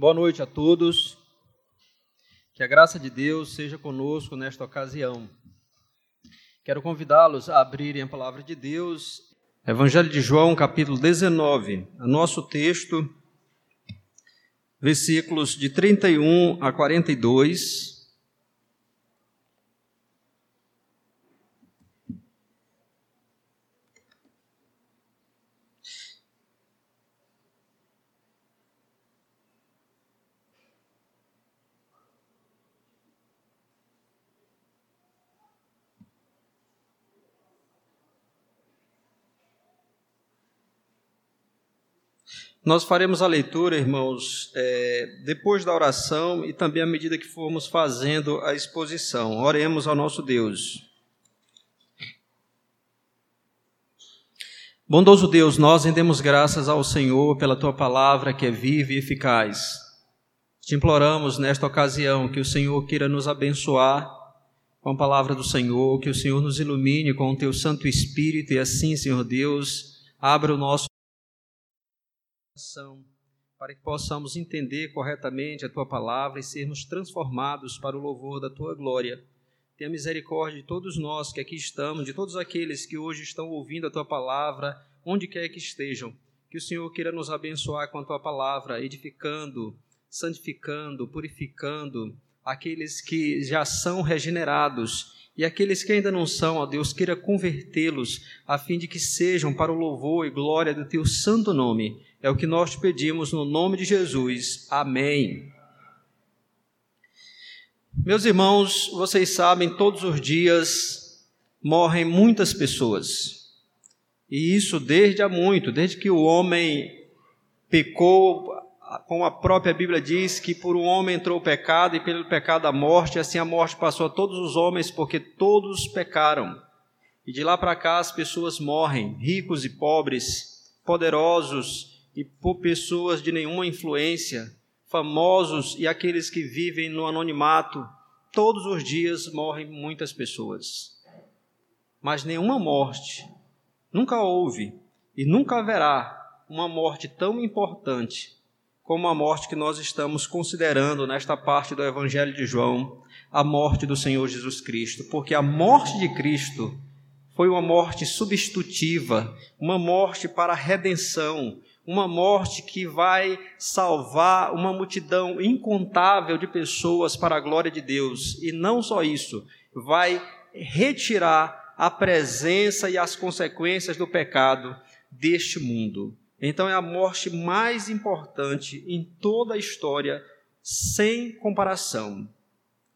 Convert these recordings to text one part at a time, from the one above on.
Boa noite a todos. Que a graça de Deus seja conosco nesta ocasião. Quero convidá-los a abrirem a palavra de Deus. Evangelho de João, capítulo 19. Nosso texto, versículos de 31 a 42. Nós faremos a leitura, irmãos, é, depois da oração e também à medida que formos fazendo a exposição. Oremos ao nosso Deus. Bondoso Deus, nós rendemos graças ao Senhor pela tua palavra que é viva e eficaz. Te imploramos nesta ocasião que o Senhor queira nos abençoar com a palavra do Senhor, que o Senhor nos ilumine com o teu Santo Espírito e assim, Senhor Deus, abra o nosso para que possamos entender corretamente a tua palavra e sermos transformados para o louvor da tua glória. Tenha misericórdia de todos nós que aqui estamos, de todos aqueles que hoje estão ouvindo a tua palavra, onde quer que estejam. Que o Senhor queira nos abençoar com a tua palavra, edificando, santificando, purificando aqueles que já são regenerados e aqueles que ainda não são, ó Deus, queira convertê-los, a fim de que sejam para o louvor e glória do teu santo nome. É o que nós te pedimos no nome de Jesus. Amém. Meus irmãos, vocês sabem, todos os dias morrem muitas pessoas. E isso desde há muito, desde que o homem pecou, como a própria Bíblia diz, que por um homem entrou o pecado e pelo pecado a morte, assim a morte passou a todos os homens, porque todos pecaram. E de lá para cá as pessoas morrem, ricos e pobres, poderosos e por pessoas de nenhuma influência, famosos e aqueles que vivem no anonimato. Todos os dias morrem muitas pessoas. Mas nenhuma morte, nunca houve e nunca haverá uma morte tão importante como a morte que nós estamos considerando nesta parte do Evangelho de João, a morte do Senhor Jesus Cristo, porque a morte de Cristo foi uma morte substitutiva, uma morte para a redenção, uma morte que vai salvar uma multidão incontável de pessoas para a glória de Deus, e não só isso, vai retirar a presença e as consequências do pecado deste mundo. Então é a morte mais importante em toda a história, sem comparação.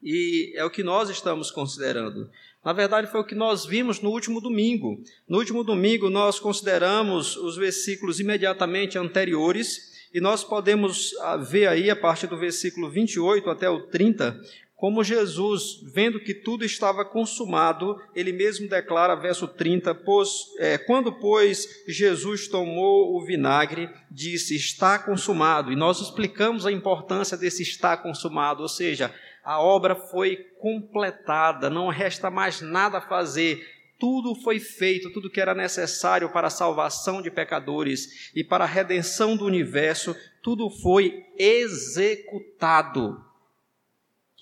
E é o que nós estamos considerando. Na verdade, foi o que nós vimos no último domingo. No último domingo, nós consideramos os versículos imediatamente anteriores, e nós podemos ah, ver aí, a partir do versículo 28 até o 30, como Jesus, vendo que tudo estava consumado, ele mesmo declara, verso 30, pois, é, quando, pois, Jesus tomou o vinagre, disse, está consumado. E nós explicamos a importância desse está consumado, ou seja, a obra foi completada, não resta mais nada a fazer, tudo foi feito, tudo que era necessário para a salvação de pecadores e para a redenção do universo, tudo foi executado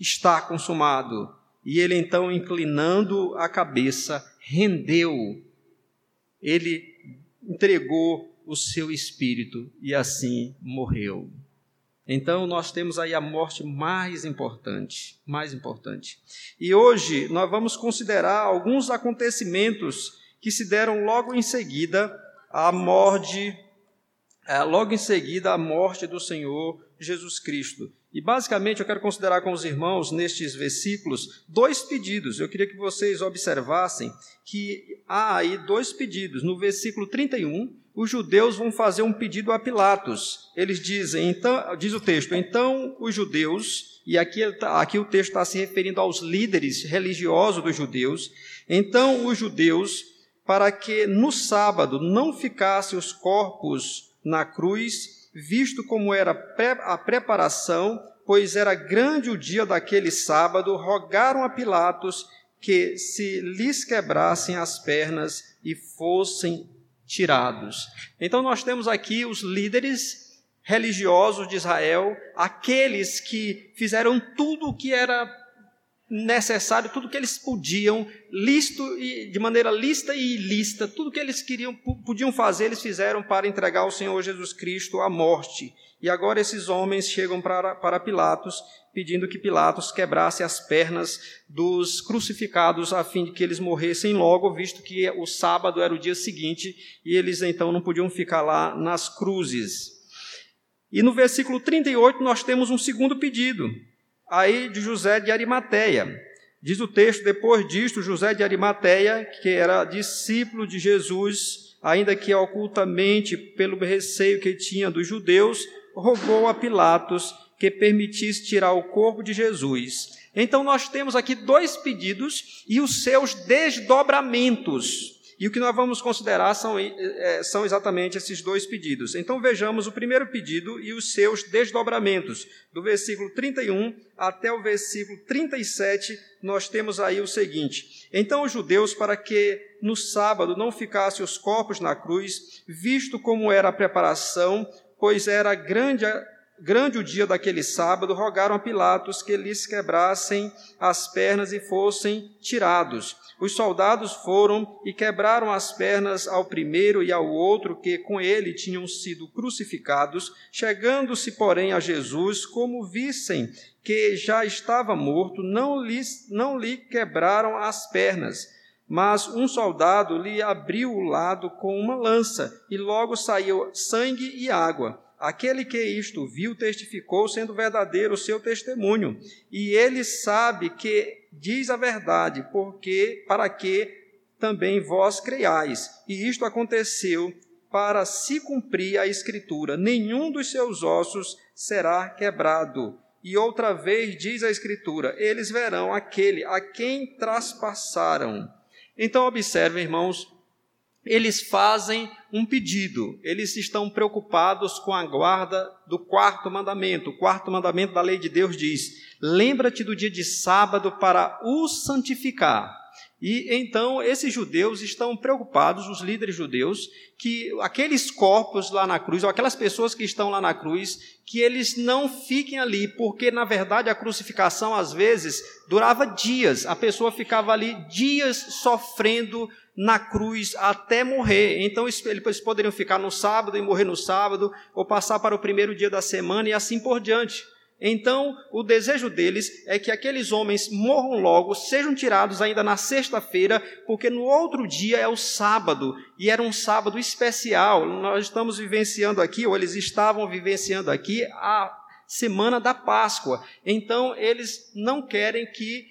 está consumado. E ele então, inclinando a cabeça, rendeu, ele entregou o seu espírito e assim morreu. Então nós temos aí a morte mais importante, mais importante. E hoje nós vamos considerar alguns acontecimentos que se deram logo em seguida à morte, é, logo em seguida à morte do Senhor Jesus Cristo. E basicamente eu quero considerar com os irmãos nestes versículos dois pedidos. Eu queria que vocês observassem que há aí dois pedidos. No versículo 31, os judeus vão fazer um pedido a Pilatos. Eles dizem, então, diz o texto, então os judeus, e aqui, aqui o texto está se referindo aos líderes religiosos dos judeus, então os judeus, para que no sábado não ficassem os corpos na cruz, visto como era a preparação, pois era grande o dia daquele sábado, rogaram a Pilatos que se lhes quebrassem as pernas e fossem tirados. Então nós temos aqui os líderes religiosos de Israel, aqueles que fizeram tudo o que era necessário, tudo que eles podiam, listo e de maneira lista e ilícita, tudo que eles queriam podiam fazer, eles fizeram para entregar ao Senhor Jesus Cristo à morte. E agora esses homens chegam para, para Pilatos, pedindo que Pilatos quebrasse as pernas dos crucificados a fim de que eles morressem logo, visto que o sábado era o dia seguinte e eles então não podiam ficar lá nas cruzes. E no versículo 38 nós temos um segundo pedido aí de José de Arimateia. Diz o texto: depois disto, José de Arimateia, que era discípulo de Jesus, ainda que ocultamente pelo receio que tinha dos judeus, rogou a Pilatos que permitisse tirar o corpo de Jesus. Então nós temos aqui dois pedidos e os seus desdobramentos. E o que nós vamos considerar são, é, são exatamente esses dois pedidos. Então vejamos o primeiro pedido e os seus desdobramentos. Do versículo 31 até o versículo 37, nós temos aí o seguinte: Então os judeus, para que no sábado não ficassem os corpos na cruz, visto como era a preparação, pois era grande grande o dia daquele sábado, rogaram a Pilatos que lhes quebrassem as pernas e fossem tirados. Os soldados foram e quebraram as pernas ao primeiro e ao outro que com ele tinham sido crucificados, chegando-se, porém, a Jesus, como vissem que já estava morto, não lhe, não lhe quebraram as pernas. Mas um soldado lhe abriu o lado com uma lança, e logo saiu sangue e água. Aquele que isto viu testificou, sendo verdadeiro o seu testemunho, e ele sabe que diz a verdade, porque para que também vós creiais. E isto aconteceu para se cumprir a escritura: nenhum dos seus ossos será quebrado. E outra vez diz a escritura: eles verão aquele a quem traspassaram. Então observem, irmãos, eles fazem um pedido, eles estão preocupados com a guarda do quarto mandamento. O quarto mandamento da lei de Deus diz: Lembra-te do dia de sábado para o santificar. E então esses judeus estão preocupados, os líderes judeus, que aqueles corpos lá na cruz, ou aquelas pessoas que estão lá na cruz, que eles não fiquem ali, porque na verdade a crucificação às vezes durava dias, a pessoa ficava ali dias sofrendo na cruz até morrer. Então eles poderiam ficar no sábado e morrer no sábado, ou passar para o primeiro dia da semana e assim por diante. Então, o desejo deles é que aqueles homens morram logo, sejam tirados ainda na sexta-feira, porque no outro dia é o sábado, e era um sábado especial. Nós estamos vivenciando aqui, ou eles estavam vivenciando aqui, a semana da Páscoa. Então, eles não querem que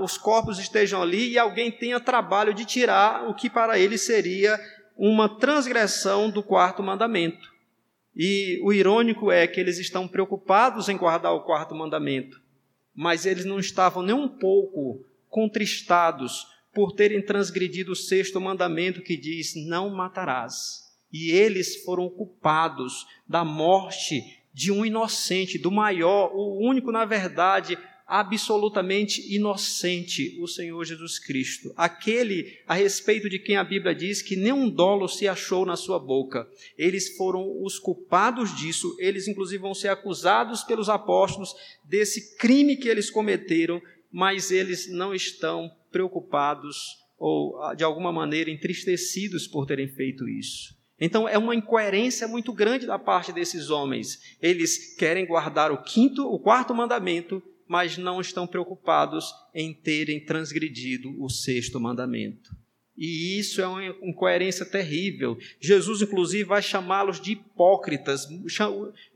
os corpos estejam ali e alguém tenha trabalho de tirar o que para eles seria uma transgressão do quarto mandamento. E o irônico é que eles estão preocupados em guardar o quarto mandamento, mas eles não estavam nem um pouco contristados por terem transgredido o sexto mandamento que diz: Não matarás. E eles foram culpados da morte de um inocente, do maior, o único, na verdade, absolutamente inocente, o Senhor Jesus Cristo, aquele a respeito de quem a Bíblia diz que nenhum dolo se achou na sua boca. Eles foram os culpados disso, eles inclusive vão ser acusados pelos apóstolos desse crime que eles cometeram, mas eles não estão preocupados ou de alguma maneira entristecidos por terem feito isso. Então é uma incoerência muito grande da parte desses homens. Eles querem guardar o quinto, o quarto mandamento mas não estão preocupados em terem transgredido o sexto mandamento. E isso é uma incoerência terrível. Jesus, inclusive, vai chamá-los de hipócritas.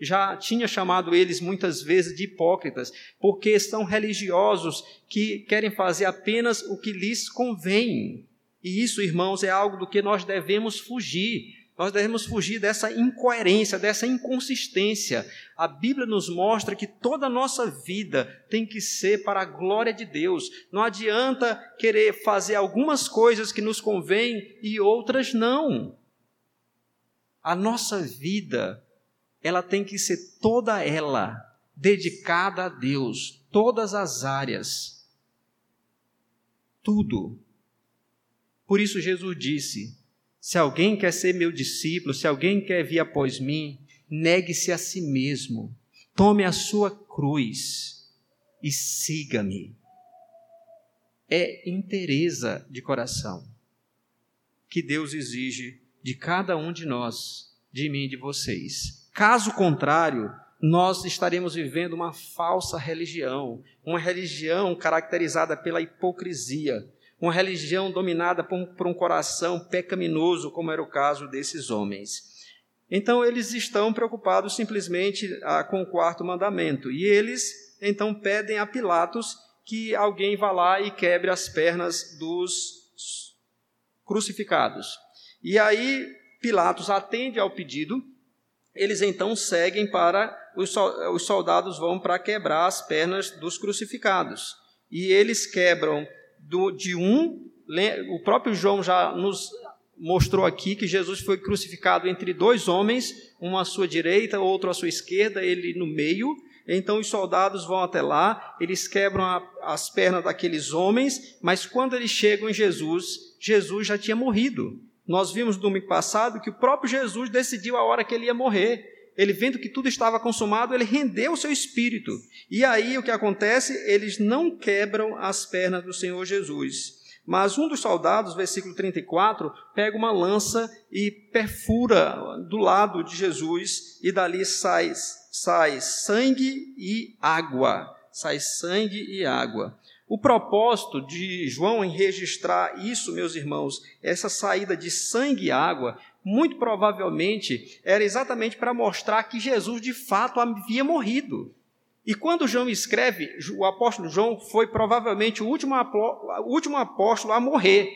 Já tinha chamado eles muitas vezes de hipócritas, porque são religiosos que querem fazer apenas o que lhes convém. E isso, irmãos, é algo do que nós devemos fugir. Nós devemos fugir dessa incoerência, dessa inconsistência. A Bíblia nos mostra que toda a nossa vida tem que ser para a glória de Deus. Não adianta querer fazer algumas coisas que nos convêm e outras não. A nossa vida, ela tem que ser toda ela dedicada a Deus, todas as áreas. Tudo. Por isso Jesus disse: se alguém quer ser meu discípulo, se alguém quer vir após mim, negue-se a si mesmo, tome a sua cruz e siga-me. É interesa de coração que Deus exige de cada um de nós, de mim e de vocês. Caso contrário, nós estaremos vivendo uma falsa religião, uma religião caracterizada pela hipocrisia, uma religião dominada por um, por um coração pecaminoso, como era o caso desses homens. Então eles estão preocupados simplesmente ah, com o quarto mandamento. E eles então pedem a Pilatos que alguém vá lá e quebre as pernas dos crucificados. E aí Pilatos atende ao pedido. Eles então seguem para os soldados vão para quebrar as pernas dos crucificados. E eles quebram do, de um. O próprio João já nos mostrou aqui que Jesus foi crucificado entre dois homens, um à sua direita, outro à sua esquerda, ele no meio. Então os soldados vão até lá, eles quebram a, as pernas daqueles homens, mas quando eles chegam em Jesus, Jesus já tinha morrido. Nós vimos no domingo passado que o próprio Jesus decidiu a hora que ele ia morrer. Ele vendo que tudo estava consumado, ele rendeu o seu espírito. E aí o que acontece? Eles não quebram as pernas do Senhor Jesus. Mas um dos soldados, versículo 34, pega uma lança e perfura do lado de Jesus, e dali sai, sai sangue e água. Sai sangue e água. O propósito de João em registrar isso, meus irmãos, essa saída de sangue e água, muito provavelmente era exatamente para mostrar que Jesus de fato havia morrido. E quando João escreve, o apóstolo João foi provavelmente o último, último apóstolo a morrer.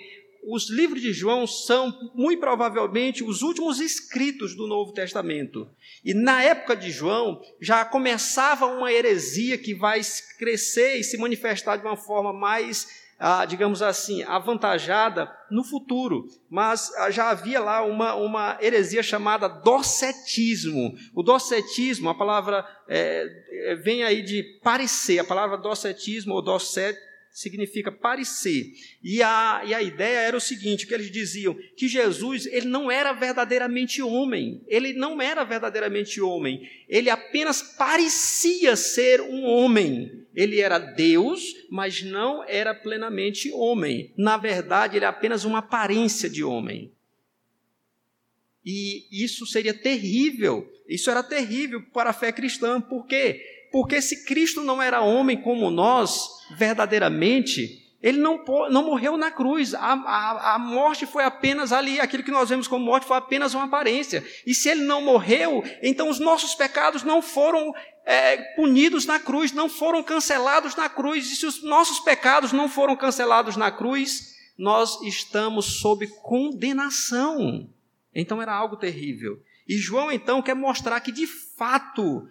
Os livros de João são, muito provavelmente, os últimos escritos do Novo Testamento. E na época de João, já começava uma heresia que vai crescer e se manifestar de uma forma mais ah, digamos assim, avantajada no futuro, mas ah, já havia lá uma, uma heresia chamada docetismo. O docetismo, a palavra é, vem aí de parecer, a palavra docetismo ou docet significa parecer. E a, e a ideia era o seguinte, que eles diziam que Jesus, ele não era verdadeiramente homem, ele não era verdadeiramente homem, ele apenas parecia ser um homem. Ele era Deus, mas não era plenamente homem. Na verdade, ele é apenas uma aparência de homem. E isso seria terrível, isso era terrível para a fé cristã, por quê? Porque se Cristo não era homem como nós, verdadeiramente, ele não, não morreu na cruz. A, a, a, morte foi apenas ali, aquilo que nós vemos como morte foi apenas uma aparência. E se ele não morreu, então os nossos pecados não foram é, punidos na cruz, não foram cancelados na cruz. E se os nossos pecados não foram cancelados na cruz, nós estamos sob condenação. Então era algo terrível. E João então quer mostrar que de fato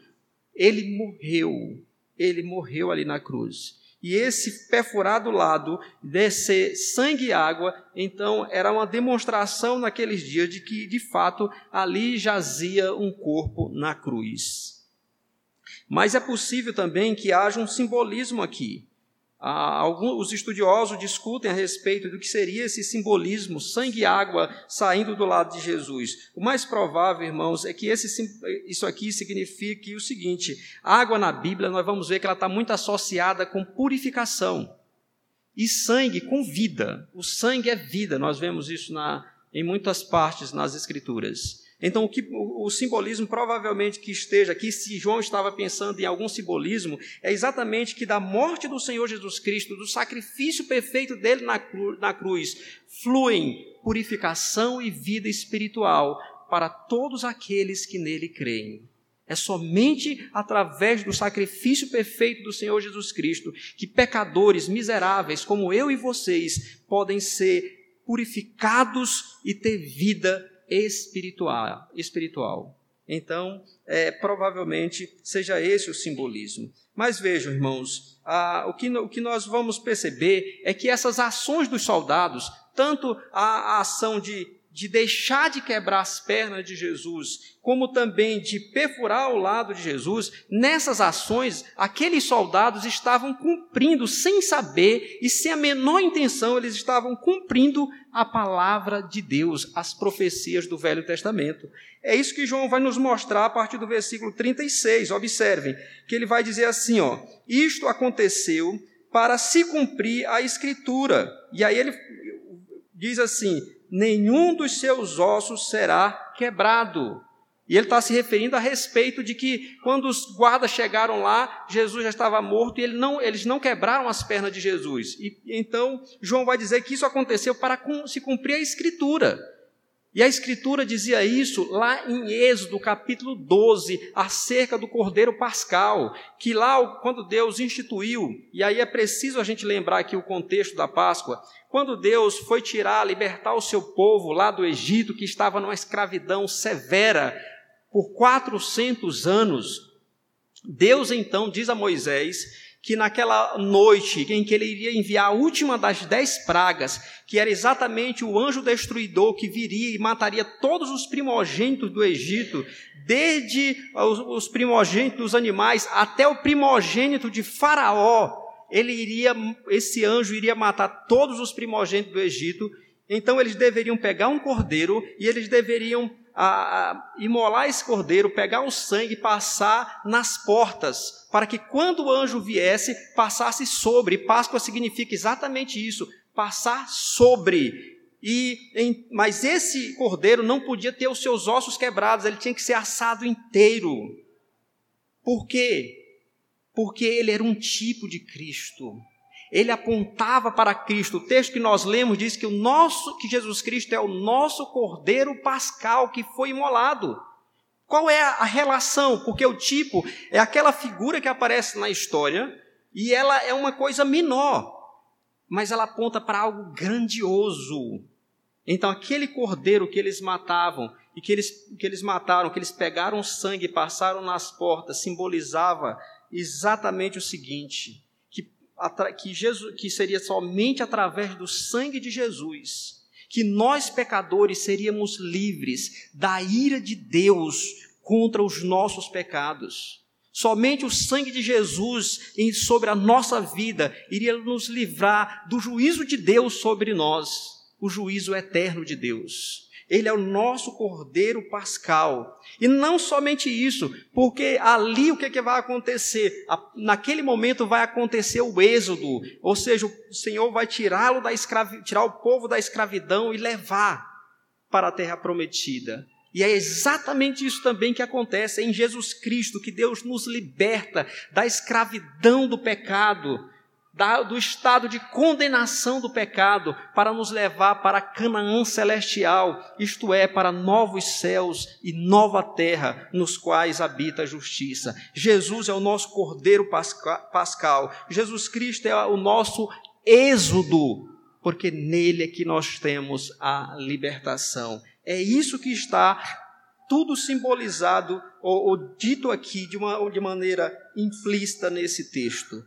ele morreu. Ele morreu ali na cruz. E esse perfurado lado descer sangue e água, então era uma demonstração naqueles dias de que, de fato, ali jazia um corpo na cruz. Mas é possível também que haja um simbolismo aqui. Ah, alguns, os estudiosos discutem a respeito do que seria esse simbolismo, sangue e água saindo do lado de Jesus. O mais provável, irmãos, é que esse, isso aqui signifique o seguinte: água na Bíblia, nós vamos ver que ela está muito associada com purificação. E sangue com vida. O sangue é vida, nós vemos isso na, em muitas partes nas Escrituras. Então, o, que, o, simbolismo provavelmente que esteja aqui, se João estava pensando em algum simbolismo, é exatamente que da morte do Senhor Jesus Cristo, do sacrifício perfeito dele na, cru, na cruz, fluem purificação e vida espiritual para todos aqueles que nele creem. É somente através do sacrifício perfeito do Senhor Jesus Cristo que pecadores miseráveis como eu e vocês podem ser purificados e ter vida espiritual. espiritual. Então, é, provavelmente seja esse o simbolismo. Mas vejam, irmãos, o, que, o que nós vamos perceber é que essas ações dos soldados, tanto a, a ação de, de deixar de quebrar as pernas de Jesus, como também de perfurar o lado de Jesus, nessas ações, aqueles soldados estavam cumprindo, sem saber e sem a menor intenção, eles estavam cumprindo a palavra de Deus, as profecias do Velho Testamento. É isso que João vai nos mostrar a partir do versículo 36. Observem que ele vai dizer assim, ó: "Isto aconteceu para se cumprir a escritura". E aí ele diz assim: nenhum dos seus ossos será quebrado. E ele está se referindo a respeito de que quando os guardas chegaram lá, Jesus já estava morto e ele não, eles não quebraram as pernas de Jesus. E então João vai dizer que isso aconteceu para se cumprir a escritura. E a Escritura dizia isso lá em Êxodo, capítulo 12, acerca do Cordeiro Pascal, que lá, quando Deus instituiu, e aí é preciso a gente lembrar aqui o contexto da Páscoa, quando Deus foi tirar, libertar o seu povo lá do Egito, que estava numa escravidão severa por 400 anos, Deus então diz a Moisés que naquela noite em que ele iria enviar a última das dez pragas, que era exatamente o anjo destruidor que viria e mataria todos os primogênitos do Egito, desde os primogênitos dos animais até o primogênito de Faraó, ele iria, esse anjo iria matar todos os primogênitos do Egito. Então eles deveriam pegar um cordeiro e eles deveriam a, imolar esse cordeiro, pegar o sangue e passar nas portas, para que quando o anjo viesse, passasse sobre. Páscoa significa exatamente isso, passar sobre. E em, mas esse cordeiro não podia ter os seus ossos quebrados, ele tinha que ser assado inteiro. Por quê? Porque ele era um tipo de Cristo ele apontava para Cristo. O texto que nós lemos diz que o nosso, que Jesus Cristo é o nosso Cordeiro Pascal que foi imolado. Qual é a relação? Porque o tipo é aquela figura que aparece na história e ela é uma coisa menor, mas ela aponta para algo grandioso. Então, aquele cordeiro que eles matavam e que eles, que eles mataram, que eles pegaram sangue e passaram nas portas, simbolizava exatamente o seguinte: que, Jesus, que seria somente através do sangue de Jesus que nós pecadores seríamos livres da ira de Deus contra os nossos pecados. Somente o sangue de Jesus sobre a nossa vida iria nos livrar do juízo de Deus sobre nós, o juízo eterno de Deus. Ele é o nosso Cordeiro Pascal. E não somente isso, porque ali o que, é que vai acontecer? Naquele momento vai acontecer o êxodo, ou seja, o Senhor vai tirá-lo da escravi... tirar o povo da escravidão e levar para a terra prometida. E é exatamente isso também que acontece em Jesus Cristo, que Deus nos liberta da escravidão do pecado do estado de condenação do pecado para nos levar para Canaã celestial, isto é, para novos céus e nova terra nos quais habita a justiça. Jesus é o nosso Cordeiro Pascal, Jesus Cristo é o nosso êxodo, porque nele é que nós temos a libertação. É isso que está tudo simbolizado ou, ou dito aqui de, uma, de maneira implícita nesse texto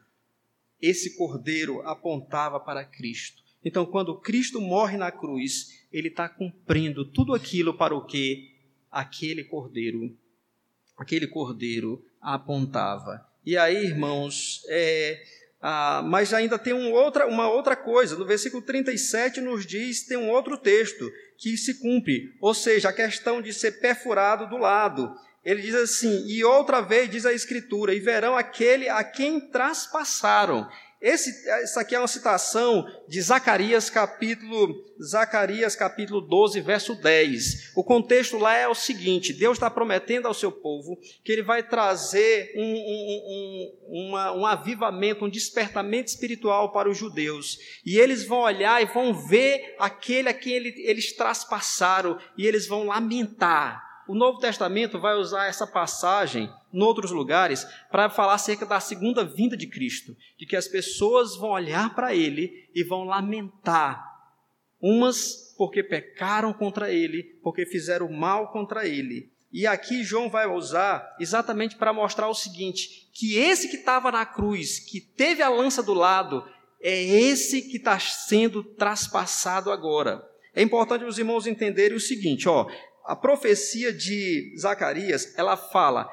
esse cordeiro apontava para Cristo. Então, quando Cristo morre na cruz, ele está cumprindo tudo aquilo para o que aquele cordeiro, aquele cordeiro apontava. E aí, irmãos, é, ah, mas ainda tem um outra, uma outra coisa. No versículo 37 nos diz, tem um outro texto que se cumpre, ou seja, a questão de ser perfurado do lado. Ele diz assim: E outra vez diz a Escritura: E verão aquele a quem traspassaram. Esse, essa aqui é uma citação de Zacarias capítulo, Zacarias capítulo 12, verso 10. O contexto lá é o seguinte: Deus está prometendo ao seu povo que ele vai trazer um, um, um, uma, um avivamento, um despertamento espiritual para os judeus. E eles vão olhar e vão ver aquele a quem ele, eles traspassaram, e eles vão lamentar o Novo Testamento vai usar essa passagem em outros lugares para falar acerca da segunda vinda de Cristo, de que as pessoas vão olhar para ele e vão lamentar, umas porque pecaram contra ele, porque fizeram mal contra ele. E aqui João vai usar exatamente para mostrar o seguinte: que esse que estava na cruz, que teve a lança do lado, é esse que está sendo traspassado agora. É importante os irmãos entenderem o seguinte, ó, a profecia de Zacarias, ela fala: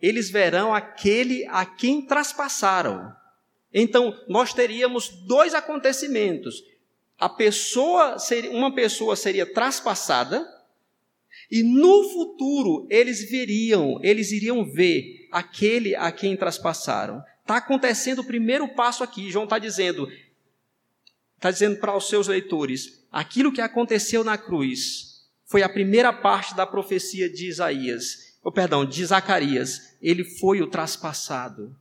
eles verão aquele a quem traspassaram. Então, nós teríamos dois acontecimentos. A pessoa, uma pessoa seria traspassada, e no futuro eles veriam, eles iriam ver aquele a quem traspassaram. Está acontecendo o primeiro passo aqui. João está dizendo, está dizendo para os seus leitores, aquilo que aconteceu na cruz foi a primeira parte da profecia de Isaías, ou perdão, de Zacarias. Ele foi o traspassado.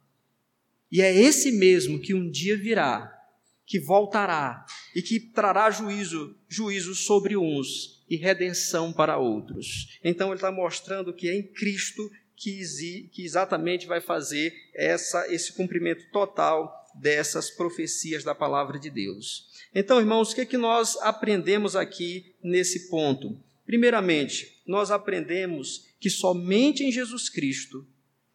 E é esse mesmo que um dia virá, que voltará e que trará juízo, juízo sobre uns e redenção para outros. Então ele está mostrando que é em Cristo que, que exatamente vai fazer essa, esse cumprimento total dessas profecias da palavra de Deus. Então, irmãos, o que, é que nós aprendemos aqui nesse ponto? Primeiramente, nós aprendemos que somente em Jesus Cristo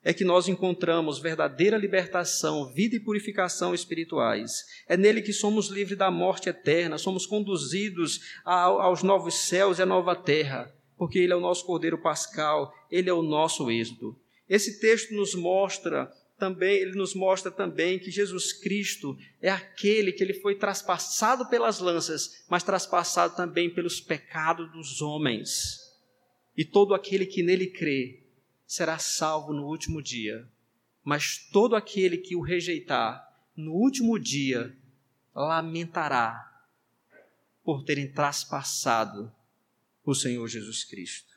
é que nós encontramos verdadeira libertação, vida e purificação espirituais. É nele que somos livres da morte eterna, somos conduzidos aos novos céus e à nova terra, porque ele é o nosso Cordeiro Pascal, ele é o nosso êxodo. Esse texto nos mostra também, ele nos mostra também que Jesus Cristo é aquele que ele foi traspassado pelas lanças, mas traspassado também pelos pecados dos homens. E todo aquele que nele crê será salvo no último dia. Mas todo aquele que o rejeitar no último dia lamentará por terem traspassado o Senhor Jesus Cristo.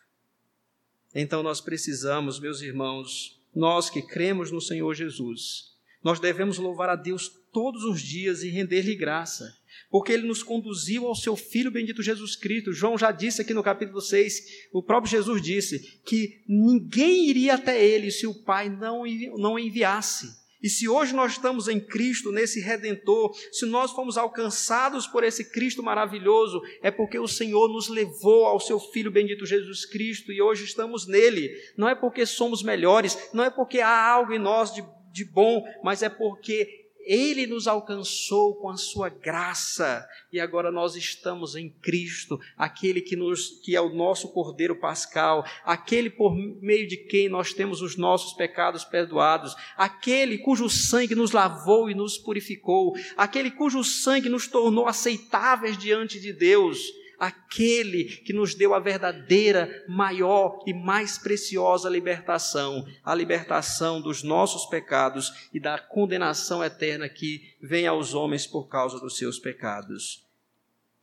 Então nós precisamos, meus irmãos, nós que cremos no Senhor Jesus, nós devemos louvar a Deus todos os dias e render-lhe graça porque ele nos conduziu ao seu Filho bendito Jesus Cristo. João já disse aqui no capítulo 6, o próprio Jesus disse que ninguém iria até ele se o Pai não, não enviasse. E se hoje nós estamos em Cristo, nesse Redentor, se nós fomos alcançados por esse Cristo maravilhoso, é porque o Senhor nos levou ao seu Filho bendito Jesus Cristo e hoje estamos nele. Não é porque somos melhores, não é porque há algo em nós de, de bom, mas é porque ele nos alcançou com a sua graça e agora nós estamos em Cristo, aquele que, nos, que é o nosso Cordeiro Pascal, aquele por meio de quem nós temos os nossos pecados perdoados, aquele cujo sangue nos lavou e nos purificou, aquele cujo sangue nos tornou aceitáveis diante de Deus aquele que nos deu a verdadeira, maior e mais preciosa libertação, a libertação dos nossos pecados e da condenação eterna que vem aos homens por causa dos seus pecados.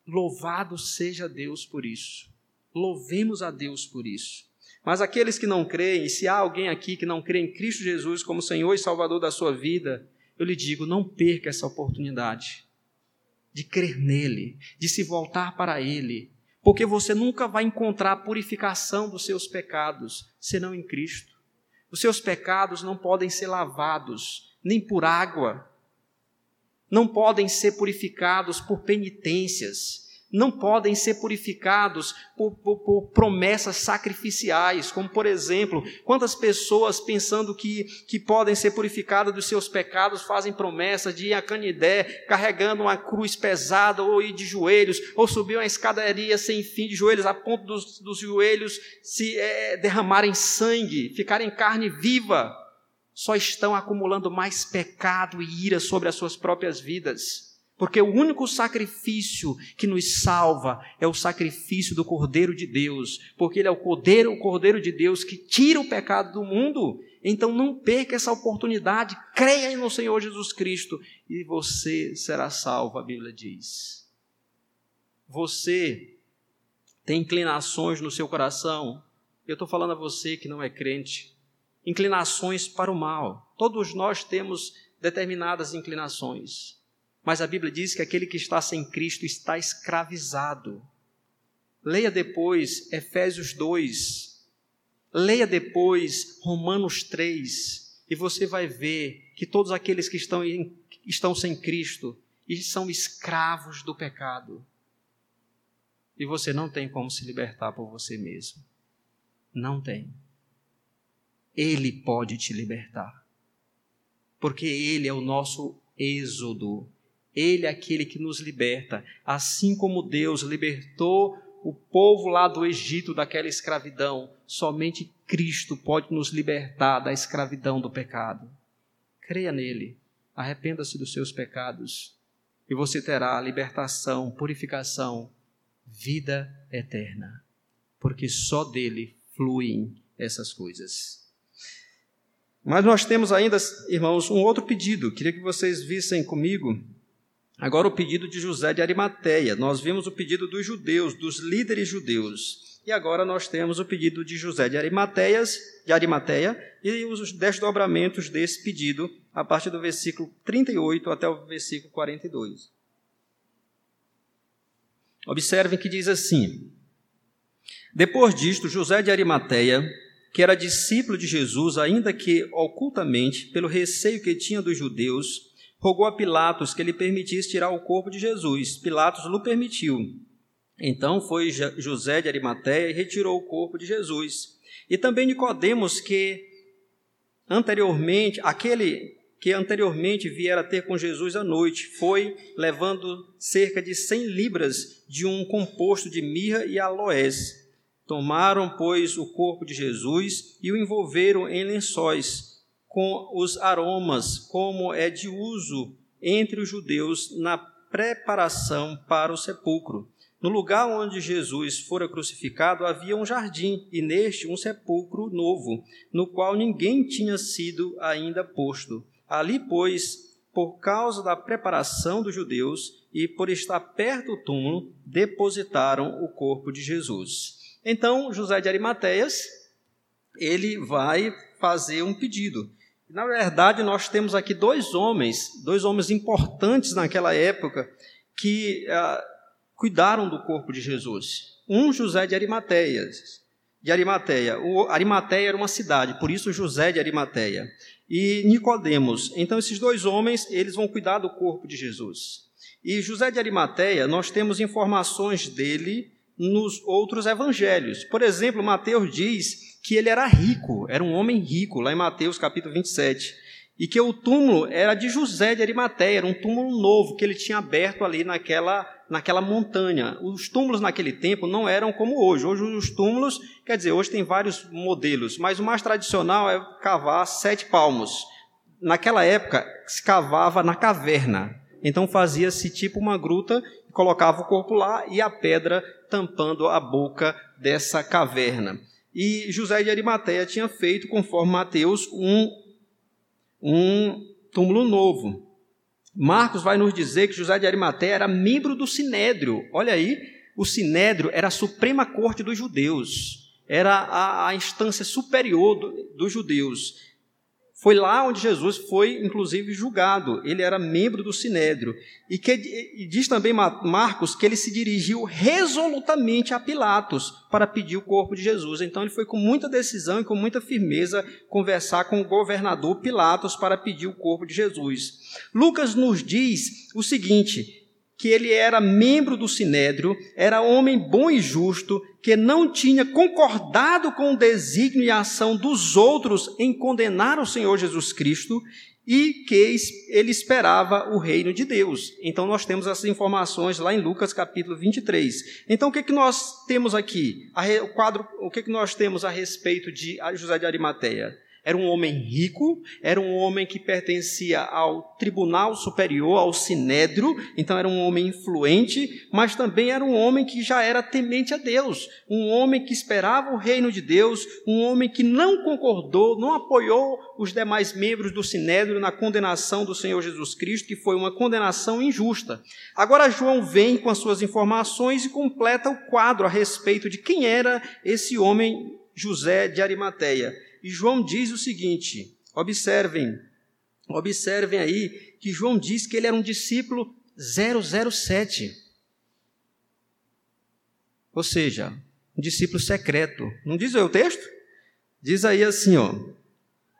Louvado seja Deus por isso. Louvemos a Deus por isso. Mas aqueles que não creem, se há alguém aqui que não crê em Cristo Jesus como Senhor e Salvador da sua vida, eu lhe digo, não perca essa oportunidade de crer nele, de se voltar para ele, porque você nunca vai encontrar a purificação dos seus pecados senão em Cristo. Os seus pecados não podem ser lavados nem por água, não podem ser purificados por penitências, não podem ser purificados por, por, por, promessas sacrificiais, como por exemplo, quantas pessoas pensando que, que podem ser purificadas dos seus pecados fazem promessas de ir a Canidé carregando uma cruz pesada, ou ir de joelhos, ou subir uma escadaria sem fim de joelhos, a ponto dos, dos joelhos se é, derramarem sangue, ficarem carne viva, só estão acumulando mais pecado e ira sobre as suas próprias vidas. Porque o único sacrifício que nos salva é o sacrifício do Cordeiro de Deus, porque ele é o Cordeiro, o Cordeiro de Deus que tira o pecado do mundo. Então não perca essa oportunidade, creia no Senhor Jesus Cristo e você será salvo, a Bíblia diz. Você tem inclinações no seu coração, eu estou falando a você que não é crente, inclinações para o mal. Todos nós temos determinadas inclinações. Mas a Bíblia diz que aquele que está sem Cristo está escravizado. Leia depois Efésios 2. Leia depois Romanos 3. E você vai ver que todos aqueles que estão, em, estão sem Cristo e são escravos do pecado. E você não tem como se libertar por você mesmo. Não tem. Ele pode te libertar. Porque Ele é o nosso êxodo Ele é aquele que nos liberta, assim como Deus libertou o povo lá do Egito daquela escravidão. Somente Cristo pode nos libertar da escravidão do pecado. Creia nele, arrependa-se dos seus pecados e você terá libertação, purificação, vida eterna, porque só dele fluem essas coisas. Mas nós temos ainda, irmãos, um outro pedido. Queria que vocês vissem comigo agora o pedido de José de Arimateia. Nós vimos o pedido dos judeus, dos líderes judeus. E agora nós temos o pedido de José de Arimateias, de Arimateia, e os desdobramentos desse pedido, a partir do versículo 38 até o versículo 42. Observem que diz assim: Depois disto, José de Arimateia, que era discípulo de Jesus, ainda que ocultamente, pelo receio que tinha dos judeus, rogou a Pilatos que lhe permitisse tirar o corpo de Jesus. Pilatos lhe permitiu. Então foi José de Arimateia e retirou o corpo de Jesus. E também Nicodemos, que anteriormente, aquele que anteriormente viera ter com Jesus à noite, foi levando cerca de cem libras de um composto de mirra e aloés. Tomaram, pois, o corpo de Jesus e o envolveram em lençóis, com os aromas, como é de uso entre os judeus na preparação para o sepulcro. No lugar onde Jesus fora crucificado havia um jardim, e neste um sepulcro novo, no qual ninguém tinha sido ainda posto. Ali, pois, por causa da preparação dos judeus e por estar perto do túmulo, depositaram o corpo de Jesus. Então, José de Arimateias, ele vai fazer um pedido. Na verdade, nós temos aqui dois homens, dois homens importantes naquela época, que ah, cuidaram do corpo de Jesus. Um, José de Arimateias, de Arimateia. O Arimateia era uma cidade, por isso José de Arimateia. E Nicodemos. Então esses dois homens, eles vão cuidar do corpo de Jesus. E José de Arimateia, nós temos informações dele nos outros evangelhos. Por exemplo, Mateus diz que ele era rico, era um homem rico, lá em Mateus capítulo 27. E que o túmulo era de José de Arimateia, era um túmulo novo que ele tinha aberto ali naquela, naquela montanha. Os túmulos naquele tempo não eram como hoje. Hoje os túmulos, quer dizer, hoje tem vários modelos, mas o mais tradicional é cavar sete palmos. Naquela época se cavava na caverna. Então fazia-se tipo uma gruta, colocava o corpo lá e a pedra tampando a boca dessa caverna. E José de Arimateia tinha feito, conforme Mateus, um, um túmulo novo. Marcos vai nos dizer que José de Arimateia era membro do Sinédrio. Olha aí, o Sinédrio era a Suprema Corte dos Judeus, era a, a instância superior do, dos judeus. Foi lá onde Jesus foi, inclusive, julgado. Ele era membro do Sinédrio. E, que, e diz também Marcos que ele se dirigiu resolutamente a Pilatos para pedir o corpo de Jesus. Então ele foi com muita decisão e com muita firmeza conversar com o governador Pilatos para pedir o corpo de Jesus. Lucas nos diz o seguinte: que ele era membro do sinédrio, era homem bom e justo, que não tinha concordado com o desígnio e a ação dos outros em condenar o Senhor Jesus Cristo e que ele esperava o reino de Deus. Então nós temos essas informações lá em Lucas capítulo 23. Então o que, que nós temos aqui? O quadro, o que, que nós temos a respeito de José de Arimateia? Era um homem rico, era um homem que pertencia ao tribunal superior, ao sinédrio, então era um homem influente, mas também era um homem que já era temente a Deus, um homem que esperava o reino de Deus, um homem que não concordou, não apoiou os demais membros do sinédrio na condenação do Senhor Jesus Cristo, que foi uma condenação injusta. Agora João vem com as suas informações e completa o quadro a respeito de quem era esse homem José de Arimateia. E João diz o seguinte: observem, observem aí que João diz que ele era um discípulo 007. Ou seja, um discípulo secreto. Não diz o texto? Diz aí assim, ó.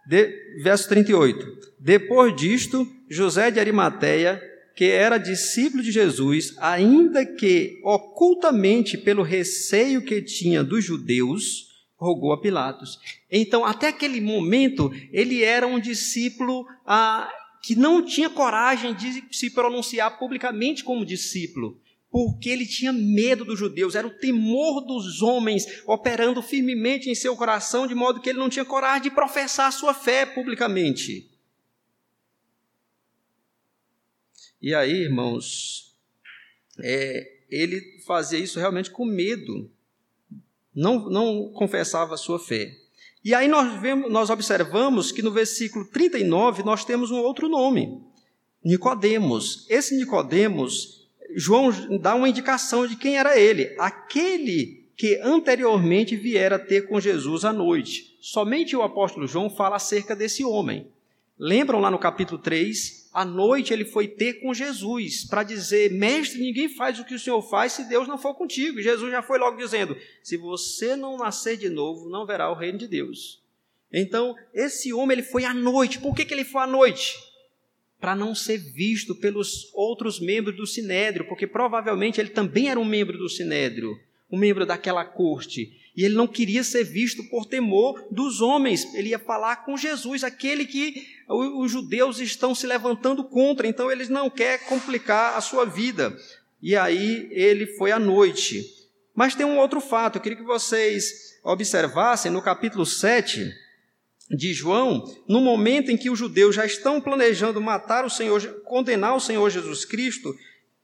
De, verso 38. Depois disto, José de Arimateia, que era discípulo de Jesus, ainda que ocultamente pelo receio que tinha dos judeus, rogou a Pilatos. Então, até aquele momento, ele era um discípulo ah, que não tinha coragem de se pronunciar publicamente como discípulo, porque ele tinha medo dos judeus, era o temor dos homens operando firmemente em seu coração, de modo que ele não tinha coragem de professar sua fé publicamente. E aí, irmãos, é, ele fazia isso realmente com medo, não, não confessava a sua fé. E aí nós, vemos, nós observamos que no versículo 39 nós temos um outro nome, Nicodemos. Esse Nicodemos, João dá uma indicação de quem era ele, aquele que anteriormente viera ter com Jesus à noite. Somente o apóstolo João fala acerca desse homem. Lembram lá no capítulo 3, à noite ele foi ter com Jesus para dizer: Mestre, ninguém faz o que o Senhor faz se Deus não for contigo. Jesus já foi logo dizendo: Se você não nascer de novo, não verá o reino de Deus. Então, esse homem ele foi à noite. Por que, que ele foi à noite? Para não ser visto pelos outros membros do sinédrio, porque provavelmente ele também era um membro do sinédrio, um membro daquela corte. E ele não queria ser visto por temor dos homens. Ele ia falar com Jesus, aquele que os judeus estão se levantando contra, então eles não querem complicar a sua vida. E aí ele foi à noite. Mas tem um outro fato, eu queria que vocês observassem no capítulo 7 de João, no momento em que os judeus já estão planejando matar o Senhor, condenar o Senhor Jesus Cristo,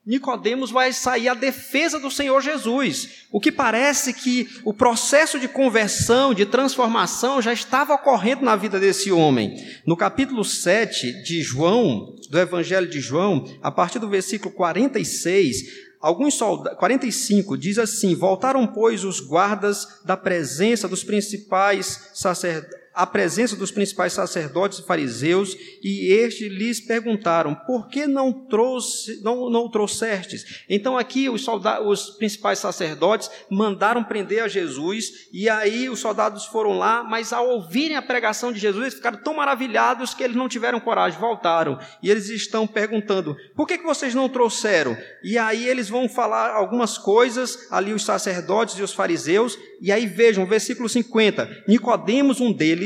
Nicodemos vai sair à defesa do Senhor Jesus. O que parece que o processo de conversão, de transformação já estava ocorrendo na vida desse homem. No capítulo 7 de João, do Evangelho de João, a partir do versículo 46, alguns soldados, 45 diz assim: Voltaram pois os guardas da presença dos principais sacerdotes à presença dos principais sacerdotes e fariseus, e estes lhes perguntaram: Por que não, trouxe, não, não trouxestes? Então, aqui os, soldados, os principais sacerdotes mandaram prender a Jesus, e aí os soldados foram lá, mas ao ouvirem a pregação de Jesus, eles ficaram tão maravilhados que eles não tiveram coragem, voltaram, e eles estão perguntando: Por que, que vocês não trouxeram? E aí eles vão falar algumas coisas, ali os sacerdotes e os fariseus, e aí vejam, versículo 50: Nicodemos, um deles,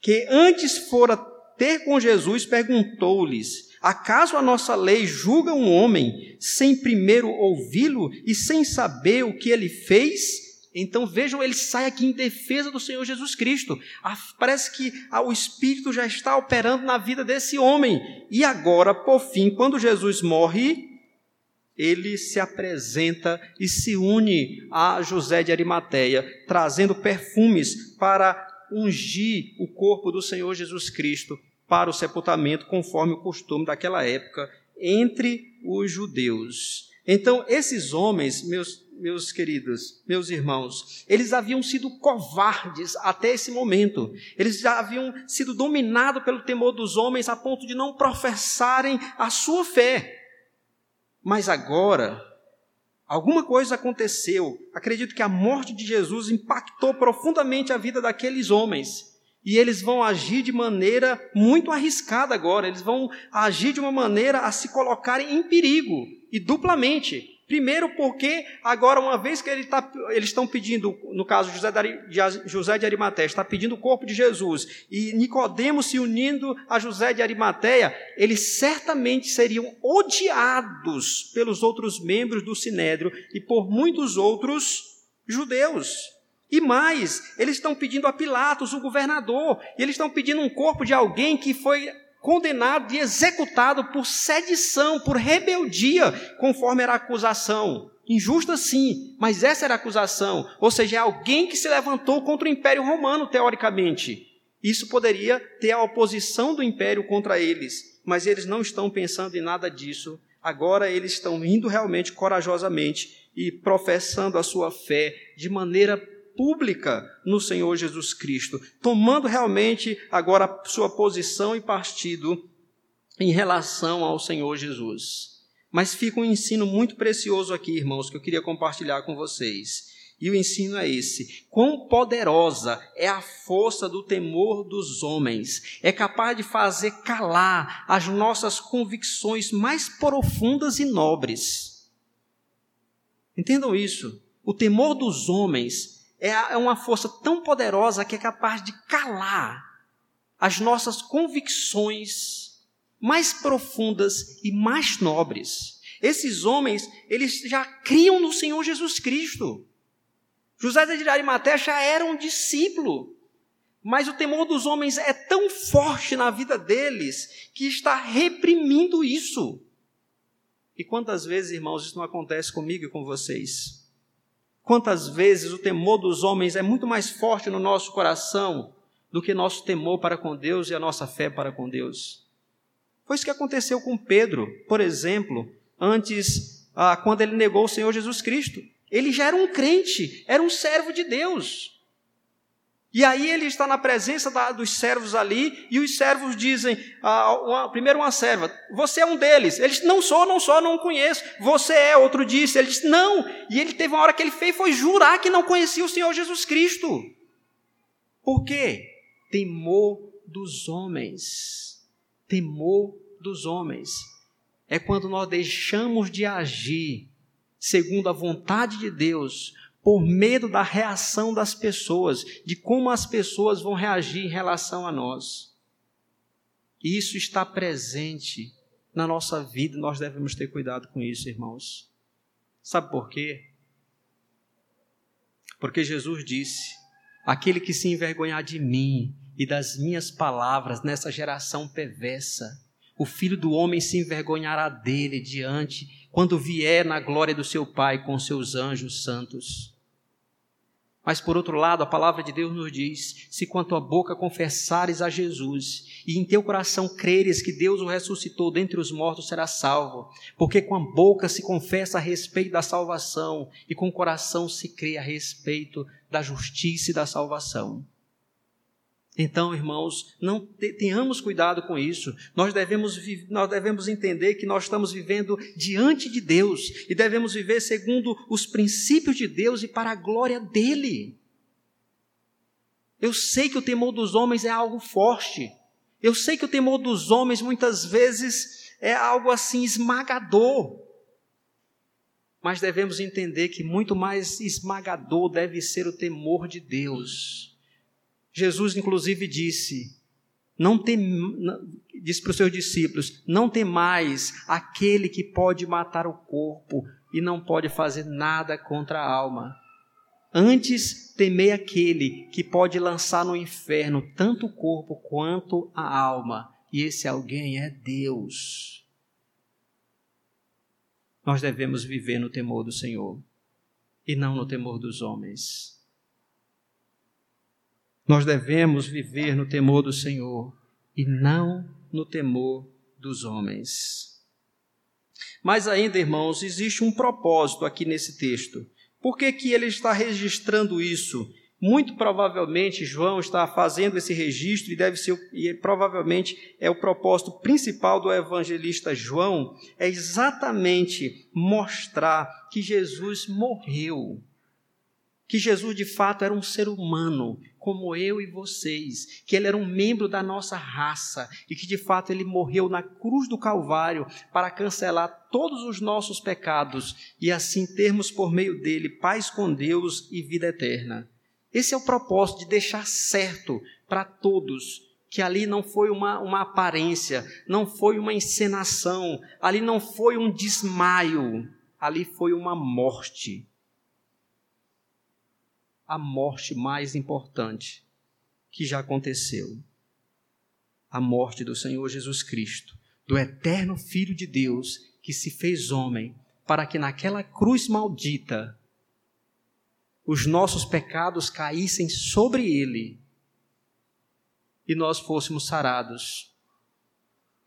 que antes fora ter com Jesus, perguntou-lhes: Acaso a nossa lei julga um homem sem primeiro ouvi-lo e sem saber o que ele fez? Então vejam, ele sai aqui em defesa do Senhor Jesus Cristo. Ah, parece que ah, o Espírito já está operando na vida desse homem. E agora, por fim, quando Jesus morre, ele se apresenta e se une a José de Arimateia, trazendo perfumes para ungir o corpo do Senhor Jesus Cristo para o sepultamento, conforme o costume daquela época entre os judeus. Então, esses homens, meus, meus queridos, meus irmãos, eles haviam sido covardes até esse momento. Eles já haviam sido dominados pelo temor dos homens a ponto de não professarem a sua fé. Mas agora, alguma coisa aconteceu. Acredito que a morte de Jesus impactou profundamente a vida daqueles homens. E eles vão agir de maneira muito arriscada agora. Eles vão agir de uma maneira a se colocarem em perigo, e duplamente. Primeiro, porque agora, uma vez que ele tá, eles estão pedindo, no caso José de, José de Arimateia, está pedindo o corpo de Jesus, e Nicodemos se unindo a José de Arimateia, eles certamente seriam odiados pelos outros membros do Sinédrio e por muitos outros judeus. E mais, eles estão pedindo a Pilatos, o governador, e eles estão pedindo um corpo de alguém que foi condenado e executado por sedição, por rebeldia, conforme era a acusação. Injusta sim, mas essa era a acusação. Ou seja, é alguém que se levantou contra o Império Romano, teoricamente. Isso poderia ter a oposição do Império contra eles, mas eles não estão pensando em nada disso. Agora eles estão indo realmente corajosamente e professando a sua fé de maneira pública no Senhor Jesus Cristo, tomando realmente agora sua posição e partido em relação ao Senhor Jesus. Mas fica um ensino muito precioso aqui, irmãos, que eu queria compartilhar com vocês. E o ensino é esse: quão poderosa é a força do temor dos homens, é capaz de fazer calar as nossas convicções mais profundas e nobres. Entendam isso. O temor dos homens é, é uma força tão poderosa que é capaz de calar as nossas convicções mais profundas e mais nobres. Esses homens, eles já criam no Senhor Jesus Cristo. José de Arimateia já era um discípulo, mas o temor dos homens é tão forte na vida deles que está reprimindo isso. E quantas vezes, irmãos, isso não acontece comigo e com vocês? Quantas vezes o temor dos homens é muito mais forte no nosso coração do que nosso temor para com Deus e a nossa fé para com Deus? Foi isso que aconteceu com Pedro, por exemplo, antes, ah, quando ele negou o Senhor Jesus Cristo. Ele já era um crente, era um servo de Deus. E aí ele está na presença da, dos servos ali, e os servos dizem, ah, uma, primeiro uma serva, você é um deles. Ele disse, não sou, não sou, não conheço. Você é, outro disse. Ele disse, não. E ele teve uma hora que ele fez, foi jurar que não conhecia o Senhor Jesus Cristo. Por quê? Temor dos homens. Temor dos homens. É quando nós deixamos de agir segundo a vontade de Deus, por medo da reação das pessoas, de como as pessoas vão reagir em relação a nós. Isso está presente na nossa vida, nós devemos ter cuidado com isso, irmãos. Sabe por quê? Porque Jesus disse: aquele que se envergonhar de mim e das minhas palavras nessa geração perversa, o filho do homem se envergonhará dele diante quando vier na glória do seu Pai com seus anjos santos. Mas por outro lado, a palavra de Deus nos diz: se com a tua boca confessares a Jesus e em teu coração creres que Deus o ressuscitou dentre os mortos, serás salvo. Porque com a boca se confessa a respeito da salvação e com o coração se crê a respeito da justiça e da salvação. Então, irmãos, não tenhamos cuidado com isso. Nós devemos, nós devemos entender que nós estamos vivendo diante de Deus e devemos viver segundo os princípios de Deus e para a glória dele. Eu sei que o temor dos homens é algo forte. Eu sei que o temor dos homens muitas vezes é algo assim esmagador. Mas devemos entender que muito mais esmagador deve ser o temor de Deus Jesus, inclusive, disse: não tem, disse para os seus discípulos: não tem mais aquele que pode matar o corpo e não pode fazer nada contra a alma. Antes temei aquele que pode lançar no inferno tanto o corpo quanto a alma, e esse alguém é Deus. Nós devemos viver no temor do Senhor e não no temor dos homens. Nós devemos viver no temor do Senhor e não no temor dos homens. Mas ainda, irmãos, existe um propósito aqui nesse texto. Por que, que ele está registrando isso? Muito provavelmente João está fazendo esse registro e deve ser e provavelmente é o propósito principal do evangelista João é exatamente mostrar que Jesus morreu. Que Jesus de fato era um ser humano, como eu e vocês, que ele era um membro da nossa raça e que de fato ele morreu na cruz do Calvário para cancelar todos os nossos pecados e assim termos por meio dele paz com Deus e vida eterna. Esse é o propósito de deixar certo para todos que ali não foi uma, uma aparência, não foi uma encenação, ali não foi um desmaio, ali foi uma morte a morte mais importante que já aconteceu. A morte do Senhor Jesus Cristo, do eterno Filho de Deus que se fez homem, para que naquela cruz maldita os nossos pecados caíssem sobre ele e nós fôssemos sarados,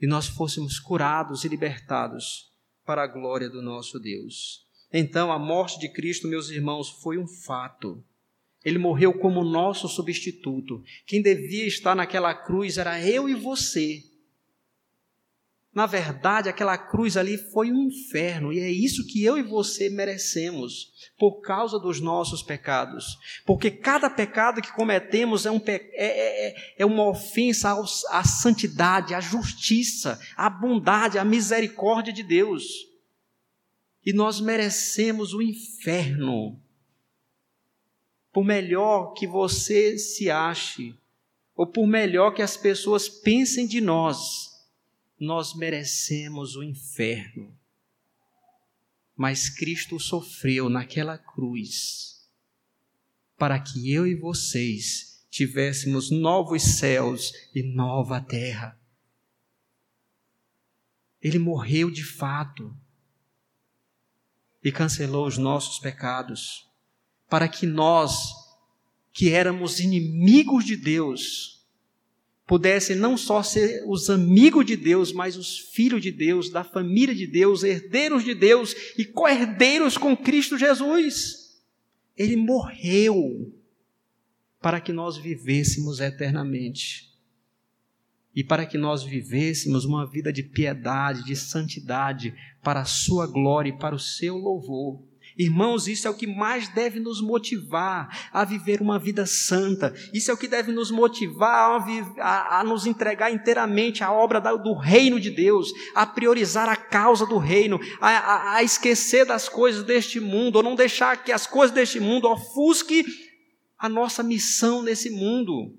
e nós fôssemos curados e libertados para a glória do nosso Deus. Então, a morte de Cristo, meus irmãos, foi um fato ele morreu como nosso substituto. Quem devia estar naquela cruz era eu e você. Na verdade, aquela cruz ali foi um inferno, e é isso que eu e você merecemos, por causa dos nossos pecados. Porque cada pecado que cometemos é, um, é, é, é, é uma ofensa à santidade, à justiça, à bondade, à misericórdia de Deus. E nós merecemos o inferno por melhor que você se ache, ou por melhor que as pessoas pensem de nós, nós merecemos o inferno. Mas Cristo sofreu naquela cruz para que eu e vocês tivéssemos novos céus e nova terra. Ele morreu de fato e cancelou os nossos pecados, para que nós, que éramos inimigos de Deus, pudessem não só ser os amigos de Deus, mas os filhos de Deus, da família de Deus, herdeiros de Deus e co-herdeiros com Cristo Jesus. Ele morreu para que nós vivêssemos eternamente e para que nós vivêssemos uma vida de piedade, de santidade, para a Sua glória e para o seu louvor. Irmãos, isso é o que mais deve nos motivar a viver uma vida santa. Isso é o que deve nos motivar a, a, a nos entregar inteiramente à obra da, do reino de Deus, a priorizar a causa do reino, a, a esquecer das coisas deste mundo, ou não deixar que as coisas deste mundo ofusquem a nossa missão nesse mundo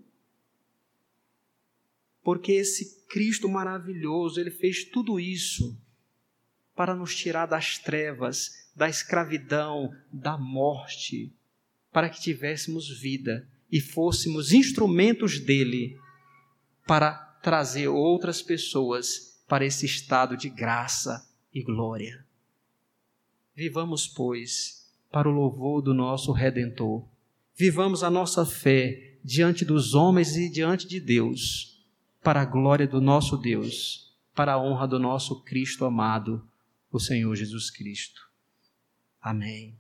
porque esse Cristo maravilhoso, ele fez tudo isso para nos tirar das trevas, da escravidão, da morte, para que tivéssemos vida e fôssemos instrumentos dele para trazer outras pessoas para esse estado de graça e glória. Vivamos, pois, para o louvor do nosso Redentor. Vivamos a nossa fé diante dos homens e diante de Deus para a glória do nosso Deus, para a honra do nosso Cristo amado, o Senhor Jesus Cristo. Amém.